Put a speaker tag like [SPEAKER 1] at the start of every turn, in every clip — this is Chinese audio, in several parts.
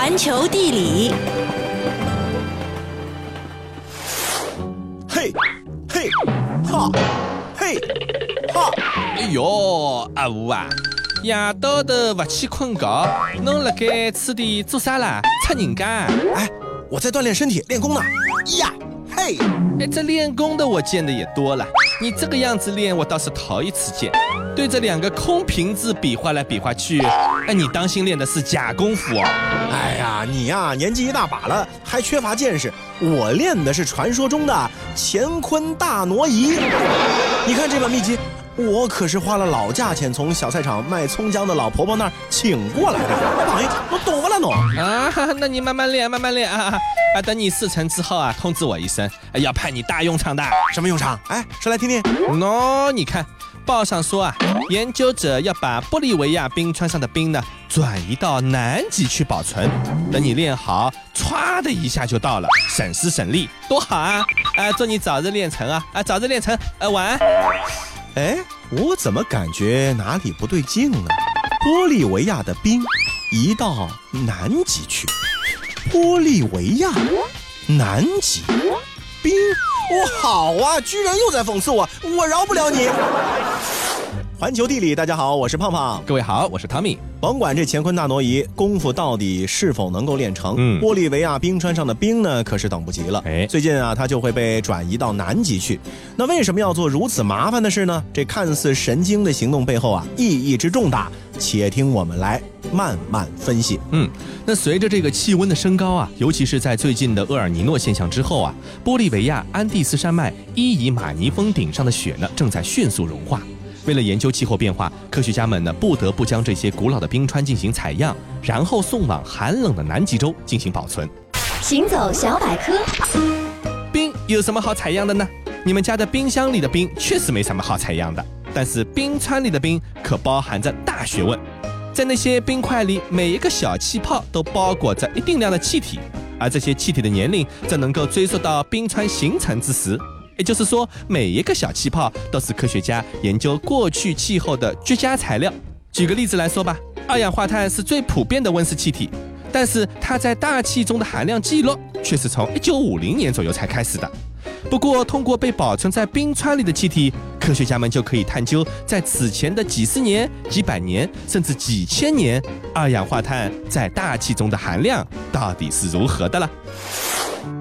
[SPEAKER 1] 环球地理，
[SPEAKER 2] 嘿，嘿，哈，嘿，哈，
[SPEAKER 3] 哎哟，阿五啊，夜到头不去困觉，侬辣盖此地做啥啦？擦人家？
[SPEAKER 2] 哎，我在锻炼身体，练功呢。呀，嘿，
[SPEAKER 3] 哎，这练功的我见的也多了，你这个样子练，我倒是头一次见。对着两个空瓶子比划来比划去，哎，你当心练的是假功夫哦。
[SPEAKER 2] 哎呀，你呀，年纪一大把了，还缺乏见识。我练的是传说中的乾坤大挪移。你看这本秘籍，我可是花了老价钱从小菜场卖葱姜的老婆婆那儿请过来的。哎，我懂不了侬
[SPEAKER 3] 啊？那你慢慢练，慢慢练啊啊！等你事成之后啊，通知我一声，要派你大用场的。
[SPEAKER 2] 什么用场？哎，说来听听。
[SPEAKER 3] 喏，你看。报上说啊，研究者要把玻利维亚冰川上的冰呢转移到南极去保存。等你练好，歘的一下就到了，省时省力，多好啊！啊，祝你早日练成啊！啊，早日练成。呃，晚安。
[SPEAKER 2] 哎，我怎么感觉哪里不对劲呢？玻利维亚的冰移到南极去？玻利维亚，南极，冰。我好啊！居然又在讽刺我，我饶不了你！环球地理，大家好，我是胖胖。
[SPEAKER 3] 各位好，我是汤米。
[SPEAKER 2] 甭管这乾坤大挪移功夫到底是否能够练成，嗯，玻利维亚冰川上的冰呢，可是等不及了。哎，最近啊，它就会被转移到南极去。那为什么要做如此麻烦的事呢？这看似神经的行动背后啊，意义之重大，且听我们来慢慢分析。
[SPEAKER 3] 嗯，那随着这个气温的升高啊，尤其是在最近的厄尔尼诺现象之后啊，玻利维亚安第斯山脉伊伊马尼峰顶上的雪呢，正在迅速融化。为了研究气候变化，科学家们呢不得不将这些古老的冰川进行采样，然后送往寒冷的南极洲进行保存。
[SPEAKER 1] 行走小百科，
[SPEAKER 3] 冰有什么好采样的呢？你们家的冰箱里的冰确实没什么好采样的，但是冰川里的冰可包含着大学问。在那些冰块里，每一个小气泡都包裹着一定量的气体，而这些气体的年龄则能够追溯到冰川形成之时。也就是说，每一个小气泡都是科学家研究过去气候的绝佳材料。举个例子来说吧，二氧化碳是最普遍的温室气体，但是它在大气中的含量记录却是从一九五零年左右才开始的。不过，通过被保存在冰川里的气体，科学家们就可以探究在此前的几十年、几百年，甚至几千年，二氧化碳在大气中的含量到底是如何的了。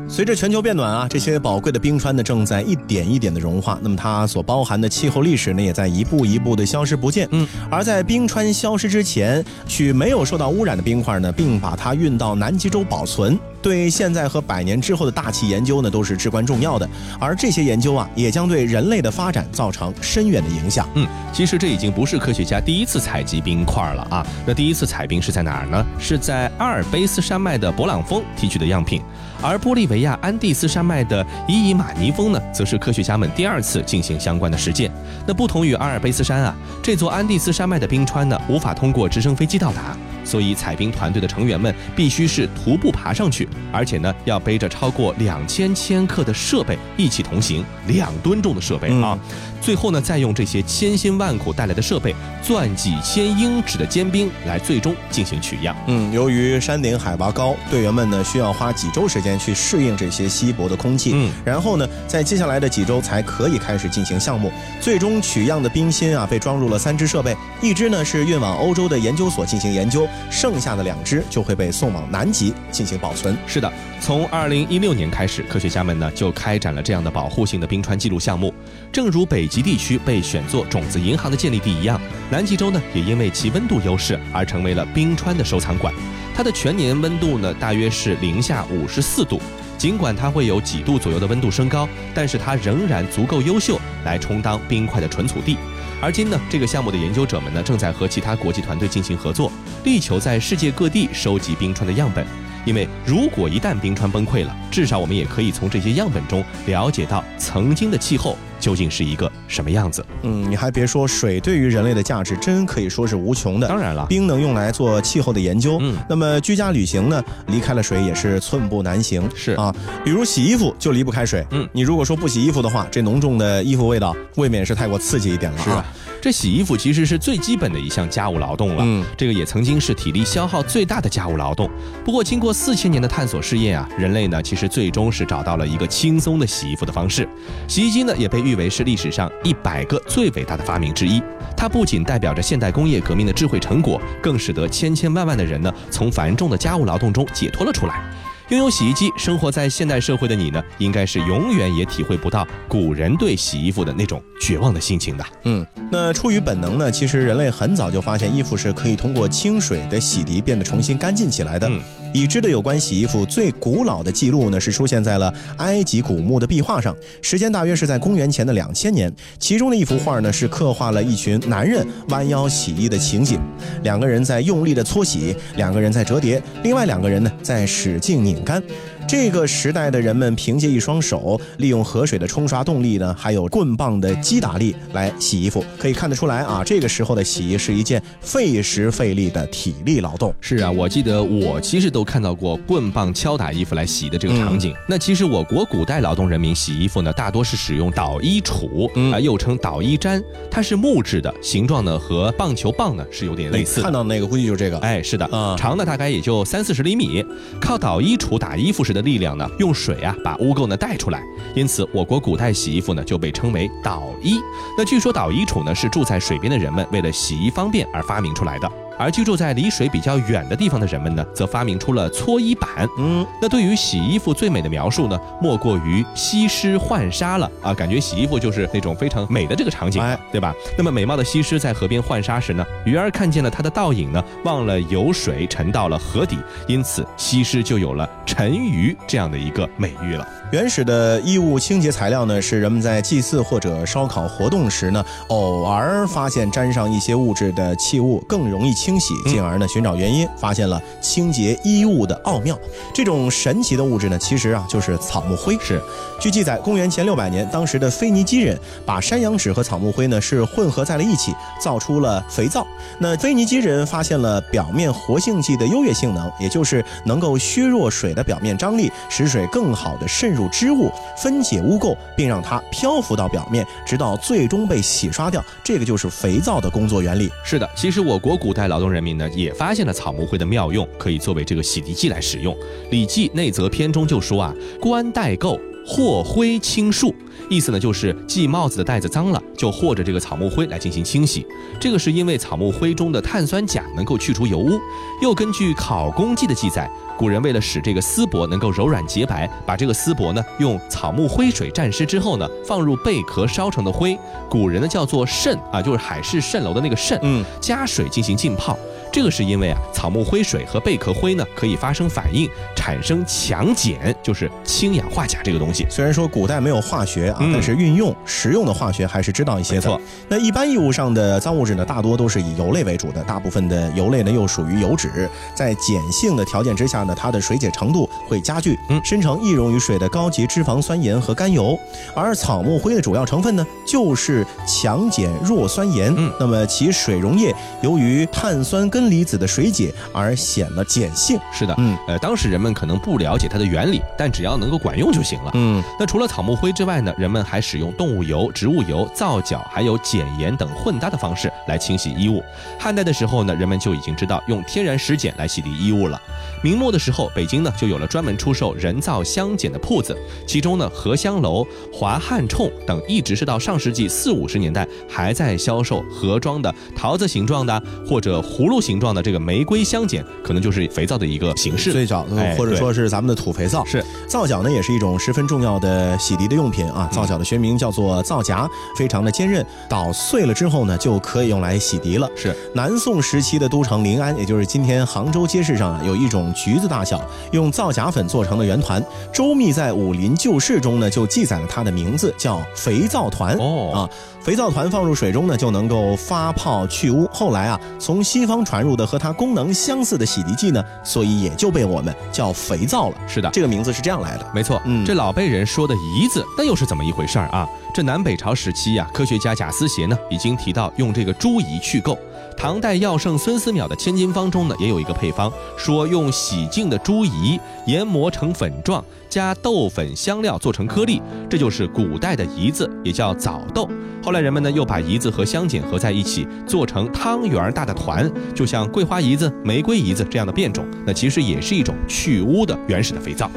[SPEAKER 2] 随着全球变暖啊，这些宝贵的冰川呢正在一点一点的融化，那么它所包含的气候历史呢也在一步一步的消失不见。嗯，而在冰川消失之前，取没有受到污染的冰块呢，并把它运到南极洲保存，对现在和百年之后的大气研究呢都是至关重要的。而这些研究啊，也将对人类的发展造成深远的影响。
[SPEAKER 3] 嗯，其实这已经不是科学家第一次采集冰块了啊，那第一次采冰是在哪儿呢？是在阿尔卑斯山脉的勃朗峰提取的样品。而玻利维亚安第斯山脉的伊伊马尼峰呢，则是科学家们第二次进行相关的实践。那不同于阿尔卑斯山啊，这座安第斯山脉的冰川呢，无法通过直升飞机到达。所以，采冰团队的成员们必须是徒步爬上去，而且呢，要背着超过两千千克的设备一起同行，两吨重的设备啊。最后呢，再用这些千辛万苦带来的设备，钻几千英尺的坚冰来最终进行取样。
[SPEAKER 2] 嗯，由于山顶海拔高，队员们呢需要花几周时间去适应这些稀薄的空气。嗯，然后呢，在接下来的几周才可以开始进行项目。最终取样的冰芯啊，被装入了三只设备，一只呢是运往欧洲的研究所进行研究。剩下的两只就会被送往南极进行保存。
[SPEAKER 3] 是的，从二零一六年开始，科学家们呢就开展了这样的保护性的冰川记录项目。正如北极地区被选作种子银行的建立地一样，南极洲呢也因为其温度优势而成为了冰川的收藏馆。它的全年温度呢大约是零下五十四度，尽管它会有几度左右的温度升高，但是它仍然足够优秀来充当冰块的存储地。而今呢，这个项目的研究者们呢，正在和其他国际团队进行合作，力求在世界各地收集冰川的样本。因为如果一旦冰川崩溃了，至少我们也可以从这些样本中了解到曾经的气候究竟是一个什么样子。
[SPEAKER 2] 嗯，你还别说，水对于人类的价值真可以说是无穷的。
[SPEAKER 3] 当然了，
[SPEAKER 2] 冰能用来做气候的研究。嗯，那么居家旅行呢，离开了水也是寸步难行。
[SPEAKER 3] 是
[SPEAKER 2] 啊，比如洗衣服就离不开水。嗯，你如果说不洗衣服的话，这浓重的衣服味道未免是太过刺激一点了。
[SPEAKER 3] 是啊。这洗衣服其实是最基本的一项家务劳动了，
[SPEAKER 2] 嗯
[SPEAKER 3] 这个也曾经是体力消耗最大的家务劳动。不过经过四千年的探索试验啊，人类呢其实最终是找到了一个轻松的洗衣服的方式。洗衣机呢也被誉为是历史上一百个最伟大的发明之一。它不仅代表着现代工业革命的智慧成果，更使得千千万万的人呢从繁重的家务劳动中解脱了出来。拥有洗衣机，生活在现代社会的你呢，应该是永远也体会不到古人对洗衣服的那种绝望的心情的。
[SPEAKER 2] 嗯，那出于本能呢，其实人类很早就发现衣服是可以通过清水的洗涤变得重新干净起来的。
[SPEAKER 3] 嗯
[SPEAKER 2] 已知的有关洗衣服最古老的记录呢，是出现在了埃及古墓的壁画上，时间大约是在公元前的两千年。其中的一幅画呢，是刻画了一群男人弯腰洗衣的情景，两个人在用力的搓洗，两个人在折叠，另外两个人呢在使劲拧干。这个时代的人们凭借一双手，利用河水的冲刷动力呢，还有棍棒的击打力来洗衣服。可以看得出来啊，这个时候的洗衣是一件费时费力的体力劳动。
[SPEAKER 3] 是啊，我记得我其实都看到过棍棒敲打衣服来洗的这个场景。那其实我国古代劳动人民洗衣服呢，大多是使用捣衣杵
[SPEAKER 2] 嗯
[SPEAKER 3] 啊，又称捣衣毡，它是木质的，形状呢和棒球棒呢是有点类似
[SPEAKER 2] 看。到那个估计就是这个。
[SPEAKER 3] 哎，是的，
[SPEAKER 2] 嗯
[SPEAKER 3] 长呢大概也就三四十厘米，靠捣衣杵打衣服时的力量呢，用水啊把污垢呢带出来，因此我国古代洗衣服呢就被称为捣衣。那据说捣衣杵呢是住在水边的人们为了洗衣方便而发明出来的，而居住在离水比较远的地方的人们呢，则发明出了搓衣板。
[SPEAKER 2] 嗯，
[SPEAKER 3] 那对于洗衣服最美的描述呢，莫过于西施浣纱了啊！感觉洗衣服就是那种非常美的这个场景，
[SPEAKER 2] 哎
[SPEAKER 3] 对吧？那么美貌的西施在河边浣纱时呢，鱼儿看见了她的倒影呢，忘了游水沉到了河底，因此西施就有了沉鱼这样的一个美誉了。
[SPEAKER 2] 原始的衣物清洁材料呢，是人们在祭祀或者烧烤活动时呢，偶尔发现沾上一些物质的器物更容易清洗，进而呢寻找原因，发现了清洁衣物的奥妙。这种神奇的物质呢，其实啊就是草木灰。
[SPEAKER 3] 是，
[SPEAKER 2] 据记载，公元前六百年，当时的腓尼基人把山羊脂和草木灰呢是混合在了一起，造出了肥皂。那腓尼基人发现了表面活性剂的优越性能，也就是能够削弱水的表面张力，使水更好的渗入织物，分解污垢，并让它漂浮到表面，直到最终被洗刷掉。这个就是肥皂的工作原理。
[SPEAKER 3] 是的，其实我国古代劳动人民呢，也发现了草木灰的妙用，可以作为这个洗涤剂来使用。《礼记内则篇》中就说啊：“冠带垢，或灰清束。”意思呢就是系帽子的带子脏了，就和着这个草木灰来进行清洗。这个是因为草木灰中的碳酸钾能够去除油污。又根据《考工记》的记载，古人为了使这个丝帛能够柔软洁白，把这个丝帛呢用草木灰水蘸湿之后呢，放入贝壳烧成的灰，古人呢叫做蜃啊，就是海市蜃楼的那个蜃，
[SPEAKER 2] 嗯，
[SPEAKER 3] 加水进行浸泡。这个是因为啊，草木灰水和贝壳灰呢可以发生反应，产生强碱，就是氢氧化钾这个东西。
[SPEAKER 2] 虽然说古代没有化学啊，
[SPEAKER 3] 嗯
[SPEAKER 2] 但是运用实用的化学还是知道一些
[SPEAKER 3] 错，
[SPEAKER 2] 那一般衣物上的脏物质呢，大多都是以油类为主的，大部分的油类呢又属于油脂，在碱性的条件之下呢，它的水解程度会加剧，
[SPEAKER 3] 嗯
[SPEAKER 2] 生成易溶于水的高级脂肪酸盐和甘油。而草木灰的主要成分呢，就是强碱弱酸盐。
[SPEAKER 3] 嗯
[SPEAKER 2] 那么其水溶液由于碳酸根离子的水解而显了碱性。
[SPEAKER 3] 是的，
[SPEAKER 2] 嗯
[SPEAKER 3] 呃，当时人们可能不了解它的原理，但只要能够管用就行了。
[SPEAKER 2] 嗯，
[SPEAKER 3] 那除了草木灰之外呢，人们还使用动物油、植物油、皂角还有碱盐等混搭的方式来清洗衣物。汉代的时候呢，人们就已经知道用天然石碱来洗涤衣物了。明末的时候，北京呢就有了专门出售人造香碱的铺子，其中呢荷香楼、华汉冲等一直是到上世纪四五十年代还在销售盒装的桃子形状的或者葫芦形状的这个玫瑰香碱，可能就是肥皂的一个形式。
[SPEAKER 2] 最早或者说是咱们的土肥皂。
[SPEAKER 3] 是
[SPEAKER 2] 皂角呢，也是一种十分重要的洗涤的用品啊。皂角的学名叫做皂荚，非常的坚韧，捣碎了之后呢，就可以用来洗涤了。
[SPEAKER 3] 是，
[SPEAKER 2] 南宋时期的都城临安，也就是今天杭州街市上啊，有一种橘子大小，用皂荚粉做成的圆团。周密在《武林旧事》中呢，就记载了它的名字，叫肥皂团。
[SPEAKER 3] 哦
[SPEAKER 2] 啊，肥皂团放入水中呢，就能够发泡去污。后来啊，从西方传入的和它功能相似的洗涤剂呢，所以也就被我们叫肥皂了。
[SPEAKER 3] 是的，
[SPEAKER 2] 这个名字是这样来的。
[SPEAKER 3] 没错，
[SPEAKER 2] 嗯
[SPEAKER 3] 这老辈人说的胰子，那又是怎么一回事儿啊？这南北朝时期呀、科学家贾思勰呢，已经提到用这个猪胰去垢。唐代药圣孙思邈的千金方中呢，也有一个配方，说用洗净的猪胰研磨成粉状，加豆粉香料做成颗粒，这就是古代的胰子，也叫枣豆。后来人们呢又把胰子和香碱合在一起，做成汤圆大的团，就像桂花胰子、玫瑰胰子这样的变种，那其实也是一种去污的原始的肥皂。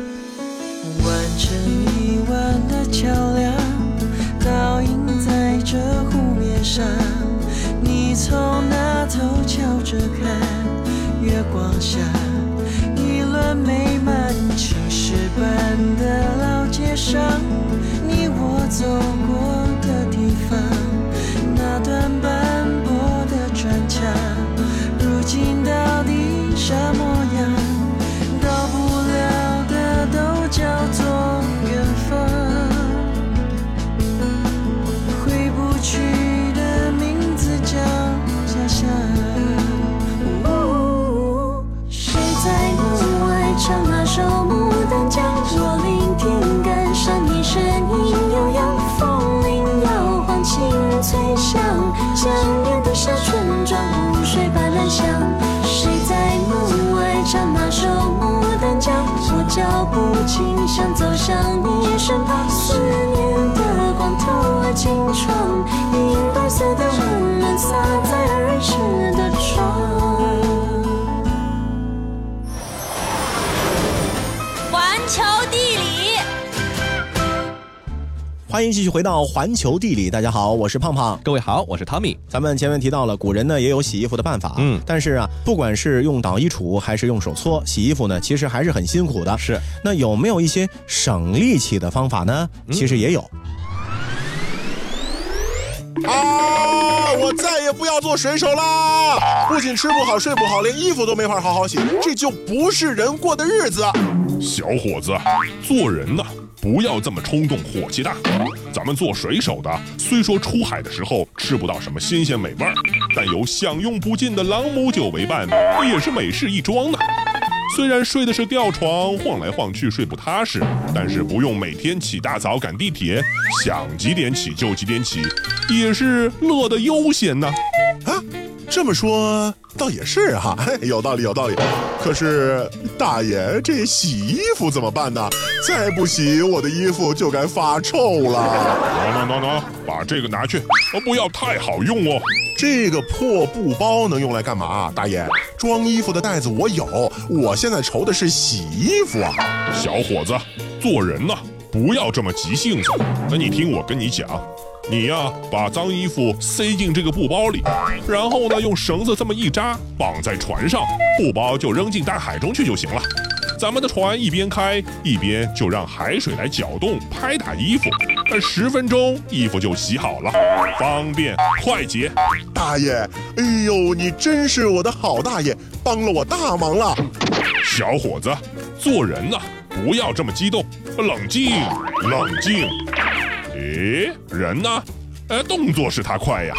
[SPEAKER 4] 着看，月光下，一轮美满青石板的老街上，你我走过想你身旁，
[SPEAKER 2] 欢迎继续回到环球地理，大家好，我是胖胖。
[SPEAKER 3] 各位好，我是汤米。
[SPEAKER 2] 咱们前面提到了，古人呢也有洗衣服的办法，
[SPEAKER 3] 嗯
[SPEAKER 2] 但是啊，不管是用捣衣杵还是用手搓，洗衣服呢，其实还是很辛苦的。
[SPEAKER 3] 是，
[SPEAKER 2] 那有没有一些省力气的方法呢？其实也有。
[SPEAKER 5] 啊！我再也不要做水手啦！不仅吃不好睡不好，连衣服都没法好好洗，这就不是人过的日子。
[SPEAKER 6] 小伙子，做人呐，不要这么冲动，火气大。咱们做水手的，虽说出海的时候吃不到什么新鲜美味儿，但有享用不尽的朗姆酒为伴，也是美事一桩呢。虽然睡的是吊床，晃来晃去睡不踏实，但是不用每天起大早赶地铁，想几点起就几点起，也是乐得悠闲
[SPEAKER 5] 呢。这么说倒也是哈、有道理有道理。可是大爷，这洗衣服怎么办呢？再不洗，我的衣服就该发臭了。
[SPEAKER 6] 喏喏喏喏，把这个拿去，哦，不要太好用哦。
[SPEAKER 5] 这个破布包能用来干嘛？大爷，装衣服的袋子我有，我现在愁的是洗衣服啊。
[SPEAKER 6] 小伙子，做人呐、不要这么急性子。那你听我跟你讲，你呀、把脏衣服塞进这个布包里，然后呢用绳子这么一扎，绑在船上，布包就扔进大海中去就行了。咱们的船一边开一边就让海水来搅动拍打衣服，呃，十分钟衣服就洗好了，方便快捷。
[SPEAKER 5] 大爷，哎呦，你真是我的好大爷，帮了我大忙了。
[SPEAKER 6] 小伙子，做人呐、不要这么激动，冷静，冷静。诶，人呢？呃，动作是他快呀。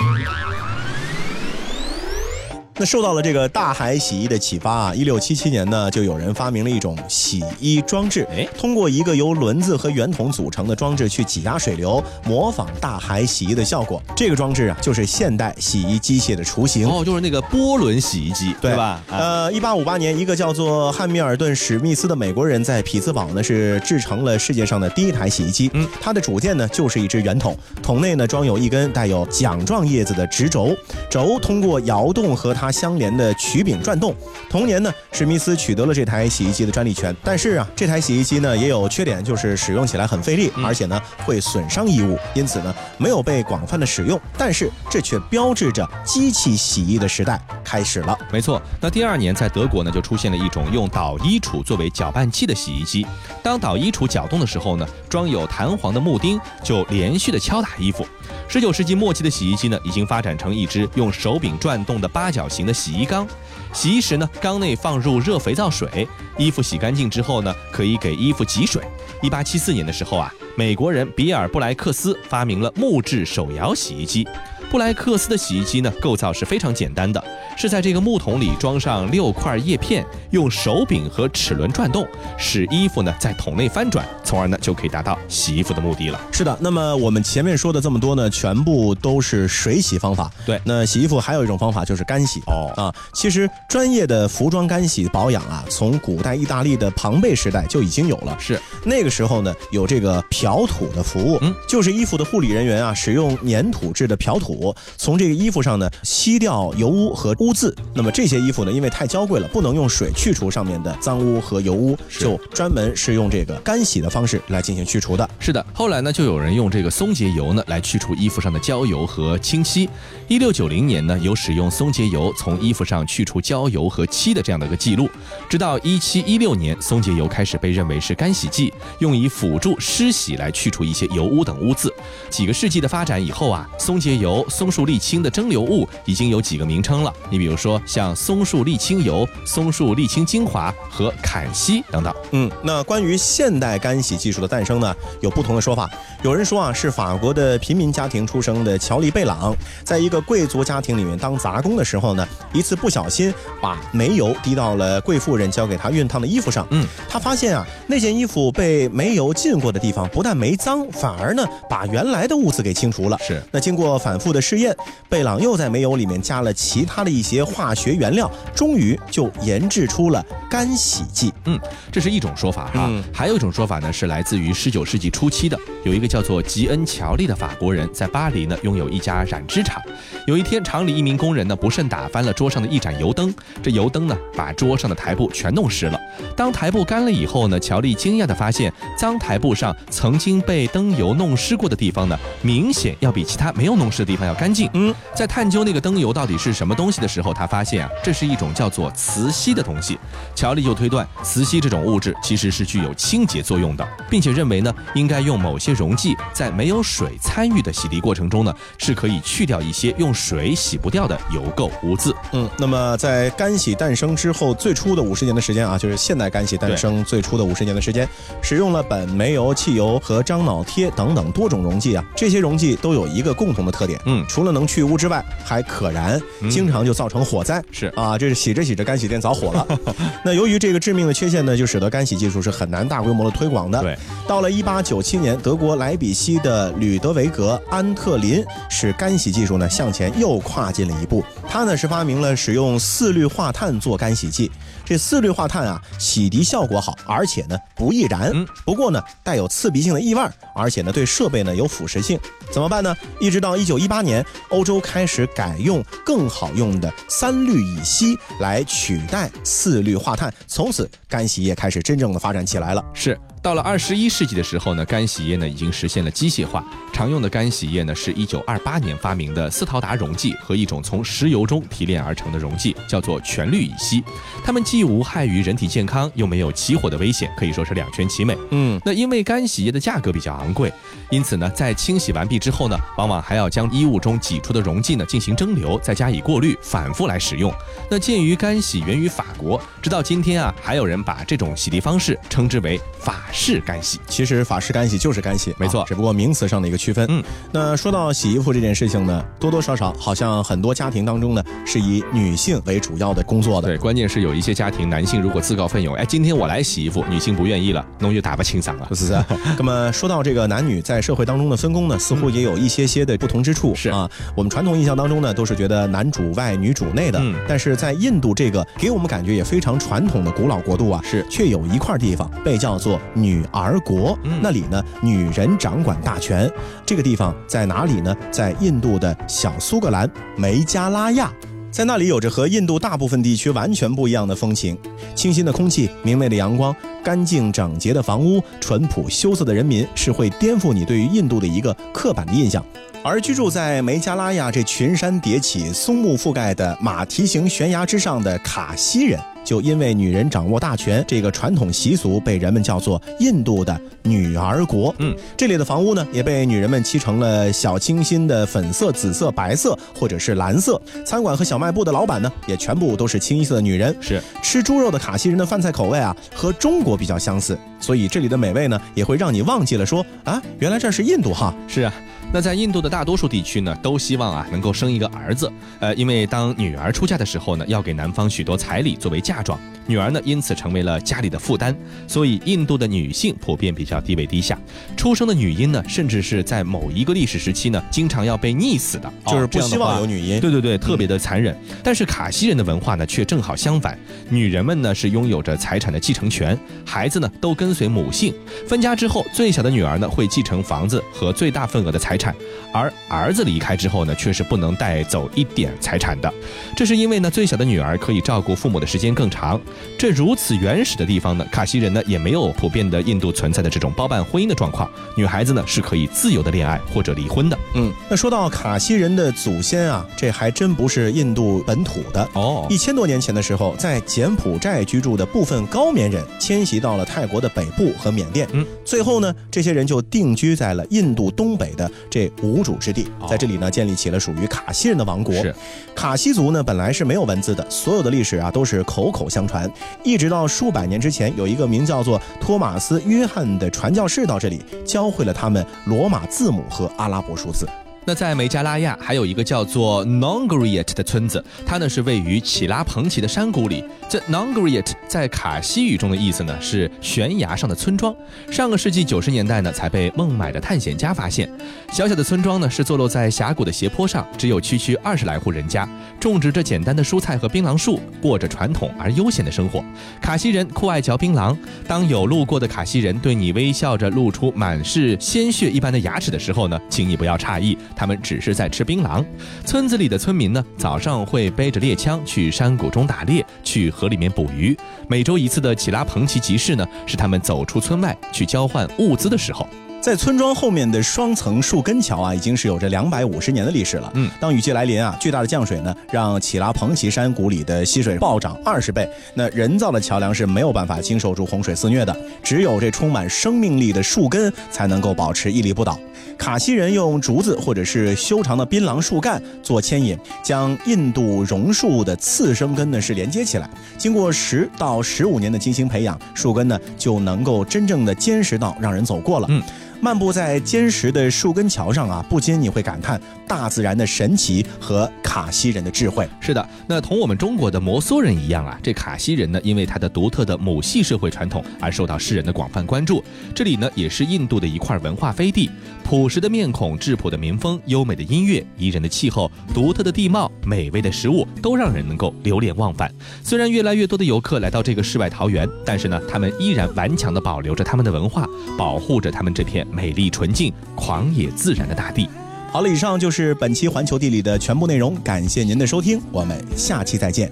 [SPEAKER 2] 那受到了这个大海洗衣的启发啊，一六七七年呢，就有人发明了一种洗衣装置，
[SPEAKER 3] 哎
[SPEAKER 2] 通过一个由轮子和圆筒组成的装置去挤压水流，模仿大海洗衣的效果。这个装置啊，就是现代洗衣机械的雏形。
[SPEAKER 3] 哦，就是那个波轮洗衣机，对吧？啊，
[SPEAKER 2] 呃，一八五八年，一个叫做汉密尔顿·史密斯的美国人在匹兹堡呢是制成了世界上的第一台洗衣机。
[SPEAKER 3] 嗯，
[SPEAKER 2] 它的主件呢就是一只圆筒，筒内呢装有一根带有桨状叶子的直轴，轴通过摇动和它相连的曲柄转动。同年呢，史密斯取得了这台洗衣机的专利权。但是啊，这台洗衣机呢也有缺点，就是使用起来很费力，而且呢会损伤衣物，因此呢没有被广泛的使用。但是这却标志着机器洗衣的时代开始了。
[SPEAKER 3] 没错。那第二年在德国呢，就出现了一种用捣衣杵作为搅拌器的洗衣机。当捣衣杵搅动的时候呢，装有弹簧的木钉就连续的敲打衣服。十九世纪末期的洗衣机呢，已经发展成一只用手柄转动的八角形的洗衣缸。洗衣时呢，缸内放入热肥皂水，衣服洗干净之后呢，可以给衣服挤水。一八七四年的时候啊，美国人比尔布莱克斯发明了木质手摇洗衣机。布莱克斯的洗衣机呢，构造是非常简单的，是在这个木桶里装上六块叶片，用手柄和齿轮转动，使衣服呢在桶内翻转，从而呢就可以达到洗衣服的目的了。
[SPEAKER 2] 是的，那么我们前面说的这么多呢，全部都是水洗方法。
[SPEAKER 3] 对
[SPEAKER 2] 那洗衣服还有一种方法就是干洗。
[SPEAKER 3] 哦
[SPEAKER 2] 啊，其实专业的服装干洗保养啊，从古代意大利的庞贝时代就已经有了。
[SPEAKER 3] 是
[SPEAKER 2] 那个时候呢，有这个漂土的服务，
[SPEAKER 3] 嗯，
[SPEAKER 2] 就是衣服的护理人员啊，使用粘土制的漂土，从这个衣服上呢吸掉油污和污渍。那么这些衣服呢，因为太娇贵了，不能用水去除上面的脏污和油污，就专门是用这个干洗的方式来进行去除的。
[SPEAKER 3] 是的，后来呢，就有人用这个松节油呢来去除衣服上的焦油和清漆。一六九零年呢，有使用松节油从衣服上去除焦油和漆的这样的一个记录。直到一七一六年，松节油开始被认为是干洗剂，用以辅助湿洗来去除一些油污等污渍。几个世纪的发展以后啊，松节油、松树沥青的蒸馏物已经有几个名称了。你比如说像松树沥青油、松树沥青精华和坎西等等。
[SPEAKER 2] 嗯，那关于现代干洗技术的诞生呢，有不同的说法。有人说啊，是法国的平民家庭出生的乔丽贝朗，在一个贵族家庭里面当杂工的时候呢，一次不小心把煤油滴到了贵妇人交给他熨烫的衣服上。
[SPEAKER 3] 嗯，
[SPEAKER 2] 他发现啊，那件衣服被煤油浸过的地方不但没脏，反而呢把原来的污渍给清除了。
[SPEAKER 3] 是
[SPEAKER 2] 那经过反复的试验，贝朗又在煤油里面加了其他的一些化学原料，终于就研制出了干洗剂。
[SPEAKER 3] 嗯，这是一种说法哈。
[SPEAKER 2] 嗯
[SPEAKER 3] 还有一种说法呢，是来自于十九世纪初期的，有一个叫做吉恩·乔利的法国人，在巴黎呢拥有一家染织厂。有一天，厂里一名工人呢不慎打翻了桌上的一盏油灯，这油灯呢把桌上的台布全弄湿了。当台布干了以后呢，乔丽惊讶地发现，脏台布上曾经被灯油弄湿过的地方呢，明显要比其他没有弄湿的地方要干净。
[SPEAKER 2] 嗯，
[SPEAKER 3] 在探究那个灯油到底是什么东西的时候，他发现啊，这是一种叫做磁吸的东西。乔丽就推断，磁吸这种物质其实是具有清洁作用的，并且认为呢，应该用某些溶剂在没有水参与的洗涤过程中呢，是可以去掉一些用水洗不掉的油垢污渍。
[SPEAKER 2] 嗯，那么在干洗诞生之后，最初的五十年的时间啊，就是现代干洗诞生最初的五十年的时间，使用了苯、煤油、汽油和樟脑贴等等多种溶剂啊。这些溶剂都有一个共同的特点，
[SPEAKER 3] 嗯
[SPEAKER 2] 除了能去污之外，还可燃，经常就造成火灾。
[SPEAKER 3] 是
[SPEAKER 2] 啊，这是洗着洗着干洗店着火了。那由于这个致命的缺陷呢，就使得干洗技术是很难大规模的推广的。
[SPEAKER 3] 对，
[SPEAKER 2] 到了一八九七年，德国莱比锡的吕德维格·安特林使干洗技术呢向前又跨进了一步。他呢是发明了使用四氯化碳做干洗剂。这四氯化碳啊，洗涤效果好，而且呢不易燃。
[SPEAKER 3] 嗯
[SPEAKER 2] 不过呢带有刺鼻性的异味，而且呢对设备呢有腐蚀性。怎么办呢？一直到一九一八年，欧洲开始改用更好用的三氯乙烯来取代四氯化碳，从此干洗业开始真正的发展起来了。
[SPEAKER 3] 是。到了二十一世纪的时候呢，干洗液呢已经实现了机械化。常用的干洗液呢是一九二八年发明的斯陶达溶剂和一种从石油中提炼而成的溶剂，叫做全氯乙烯。它们既无害于人体健康，又没有起火的危险，可以说是两全其美。
[SPEAKER 2] 嗯，
[SPEAKER 3] 那因为干洗液的价格比较昂贵，因此呢，在清洗完毕之后呢，往往还要将衣物中挤出的溶剂呢进行蒸馏，再加以过滤，反复来使用。那鉴于干洗源于法国，直到今天啊，还有人把这种洗涤方式称之为法式干洗。
[SPEAKER 2] 其实法式干洗就是干洗，
[SPEAKER 3] 没错
[SPEAKER 2] 啊只不过名词上的一个区分。
[SPEAKER 3] 嗯，
[SPEAKER 2] 那说到洗衣服这件事情呢，多多少少好像很多家庭当中呢是以女性为主要的工作的。
[SPEAKER 3] 对，关键是有一些家庭，男性如果自告奋勇，哎，今天我来洗衣服，女性不愿意了，那就打不清嗓啊。
[SPEAKER 2] 不是是。那么说到这个男女在社会当中的分工呢，似乎也有一些些的不同之处。
[SPEAKER 3] 是
[SPEAKER 2] 啊，我们传统印象当中呢，都是觉得男主外女主内的。
[SPEAKER 3] 嗯
[SPEAKER 2] 但是在印度这个给我们感觉也非常传统的古老国度啊，
[SPEAKER 3] 是
[SPEAKER 2] 却有一块地方被叫做女儿国。
[SPEAKER 3] 嗯
[SPEAKER 2] 那里呢，女人掌管大权。这个地方在哪里呢？在印度的小苏格兰梅加拉亚。在那里有着和印度大部分地区完全不一样的风情，清新的空气、明媚的阳光、干净整洁的房屋、淳朴羞涩的人民，是会颠覆你对于印度的一个刻板的印象。而居住在梅加拉亚这群山叠起、松木覆盖的马蹄形悬崖之上的卡西人，就因为女人掌握大权这个传统习俗，被人们叫做印度的女儿国。
[SPEAKER 3] 嗯，
[SPEAKER 2] 这里的房屋呢，也被女人们漆成了小清新的粉色、紫色、白色或者是蓝色。餐馆和小卖部的老板呢，也全部都是清一色的女人。
[SPEAKER 3] 是
[SPEAKER 2] 吃猪肉的卡西人的饭菜口味啊，和中国比较相似，所以这里的美味呢，也会让你忘记了说啊，原来这是印度哈。
[SPEAKER 3] 是啊，那在印度的大多数地区呢，都希望啊能够生一个儿子，呃，因为当女儿出嫁的时候呢，要给男方许多彩礼作为嫁妆。女儿呢，因此成为了家里的负担，所以印度的女性普遍比较地位低下，出生的女婴呢，甚至是在某一个历史时期呢，经常要被溺死的，
[SPEAKER 2] 就是不希望有女婴。
[SPEAKER 3] 对对对，特别的残忍。但是卡西人的文化呢，却正好相反，女人们呢是拥有着财产的继承权，孩子呢都跟随母姓。分家之后，最小的女儿呢会继承房子和最大份额的财产，而儿子离开之后呢，却是不能带走一点财产的。这是因为呢，最小的女儿可以照顾父母的时间更长。这如此原始的地方呢，卡西人呢也没有普遍的印度存在的这种包办婚姻的状况，女孩子呢是可以自由的恋爱或者离婚的。
[SPEAKER 2] 嗯，那说到卡西人的祖先啊，这还真不是印度本土的。
[SPEAKER 3] 哦
[SPEAKER 2] 一千多年前的时候，在柬埔寨居住的部分高棉人迁徙到了泰国的北部和缅甸，
[SPEAKER 3] 嗯，
[SPEAKER 2] 最后呢，这些人就定居在了印度东北的这无主之地，
[SPEAKER 3] 哦
[SPEAKER 2] 在这里呢，建立起了属于卡西人的王国。
[SPEAKER 3] 是，
[SPEAKER 2] 卡西族呢，本来是没有文字的，所有的历史啊都是口口相传，一直到数百年之前，有一个名叫做托马斯·约翰的传教士到这里，教会了他们罗马字母和阿拉伯数字。
[SPEAKER 3] 那在梅加拉亚还有一个叫做 Nongriet 的村子，它呢是位于乞拉蓬奇的山谷里。这 Nongriet 在卡西语中的意思呢是悬崖上的村庄。上个世纪九十年代呢才被孟买的探险家发现。小小的村庄呢是坐落在峡谷的斜坡上，只有区区二十来户人家，种植着简单的蔬菜和槟榔树，过着传统而悠闲的生活。卡西人酷爱嚼槟榔，当有路过的卡西人对你微笑着露出满是鲜血一般的牙齿的时候呢，请你不要诧异，他们只是在吃槟榔。村子里的村民呢，早上会背着猎枪去山谷中打猎，去河里面捕鱼。每周一次的乞拉彭奇集市呢，是他们走出村外去交换物资的时候。
[SPEAKER 2] 在村庄后面的双层树根桥啊，已经是有着两百五十年的历史了。
[SPEAKER 3] 嗯，
[SPEAKER 2] 当雨季来临啊，巨大的降水呢，让乞拉彭奇山谷里的溪水暴涨二十倍。那人造的桥梁是没有办法经受住洪水肆虐的，只有这充满生命力的树根才能够保持屹立不倒。卡西人用竹子或者是修长的槟榔树干做牵引，将印度榕树的次生根呢是连接起来。经过十到十五年的精心培养，树根呢就能够真正的坚实到让人走过了。
[SPEAKER 3] 嗯。
[SPEAKER 2] 漫步在坚实的树根桥上啊，不禁你会感叹大自然的神奇和卡西人的智慧。
[SPEAKER 3] 是的，那同我们中国的摩梭人一样啊，这卡西人呢，因为他的独特的母系社会传统而受到世人的广泛关注。这里呢，也是印度的一块文化飞地，朴实的面孔、质朴的民风、优美的音乐、宜人的气候、独特的地貌、美味的食物，都让人能够流连忘返。虽然越来越多的游客来到这个世外桃源，但是呢，他们依然顽强地保留着他们的文化，保护着他们这片美丽纯净、狂野自然的大地。
[SPEAKER 2] 好了，以上就是本期环球地理的全部内容，感谢您的收听，我们下期再见。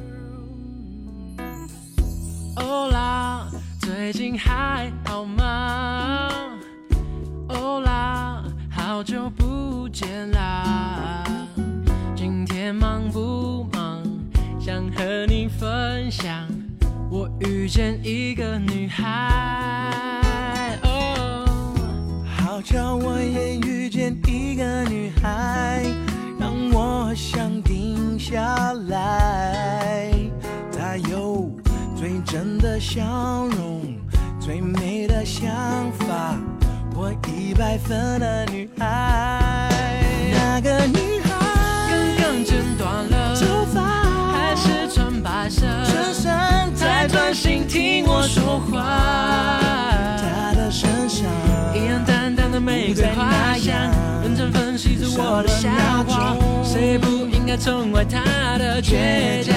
[SPEAKER 4] 最近还好吗？欧啦，好久不见啦！今天忙不忙？想和你分享，我遇见一个女孩。哦，好巧，我也遇见一个女孩，让我想停下来。她有最真的笑容，最美的想法，我一百分的女孩。那个女孩刚刚剪短了头发，还是穿白色衬衫，在专心听我说话。她的身上一样淡淡的玫瑰花香，认真分析着我的笑话，谁不应该宠爱她的倔强？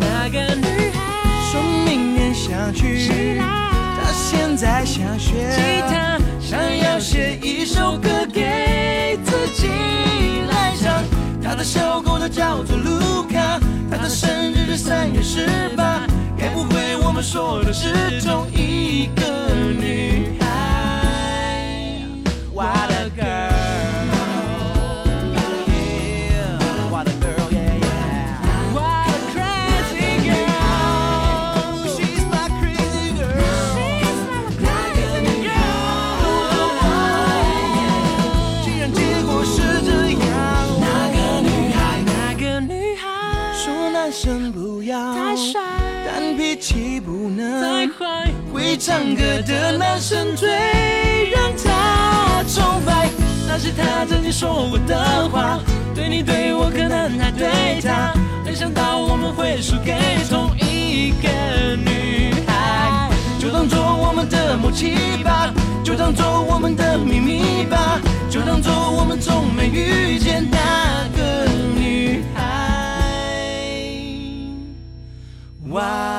[SPEAKER 4] 那个女孩说明年想去，她现在想学吉他，想要写一首歌给自己来唱。他的小狗它叫做卢卡，他的生日是三月十八，该不会我们说的是同一个女孩我的 girl! 唱歌的男生最让她崇拜，那是她曾经说过的话，对你对我可能还对她，没想到我们会输给同一个女孩，就当做我们的默契吧，就当做我们的秘密吧，就当做我们从没遇见那个女孩。why？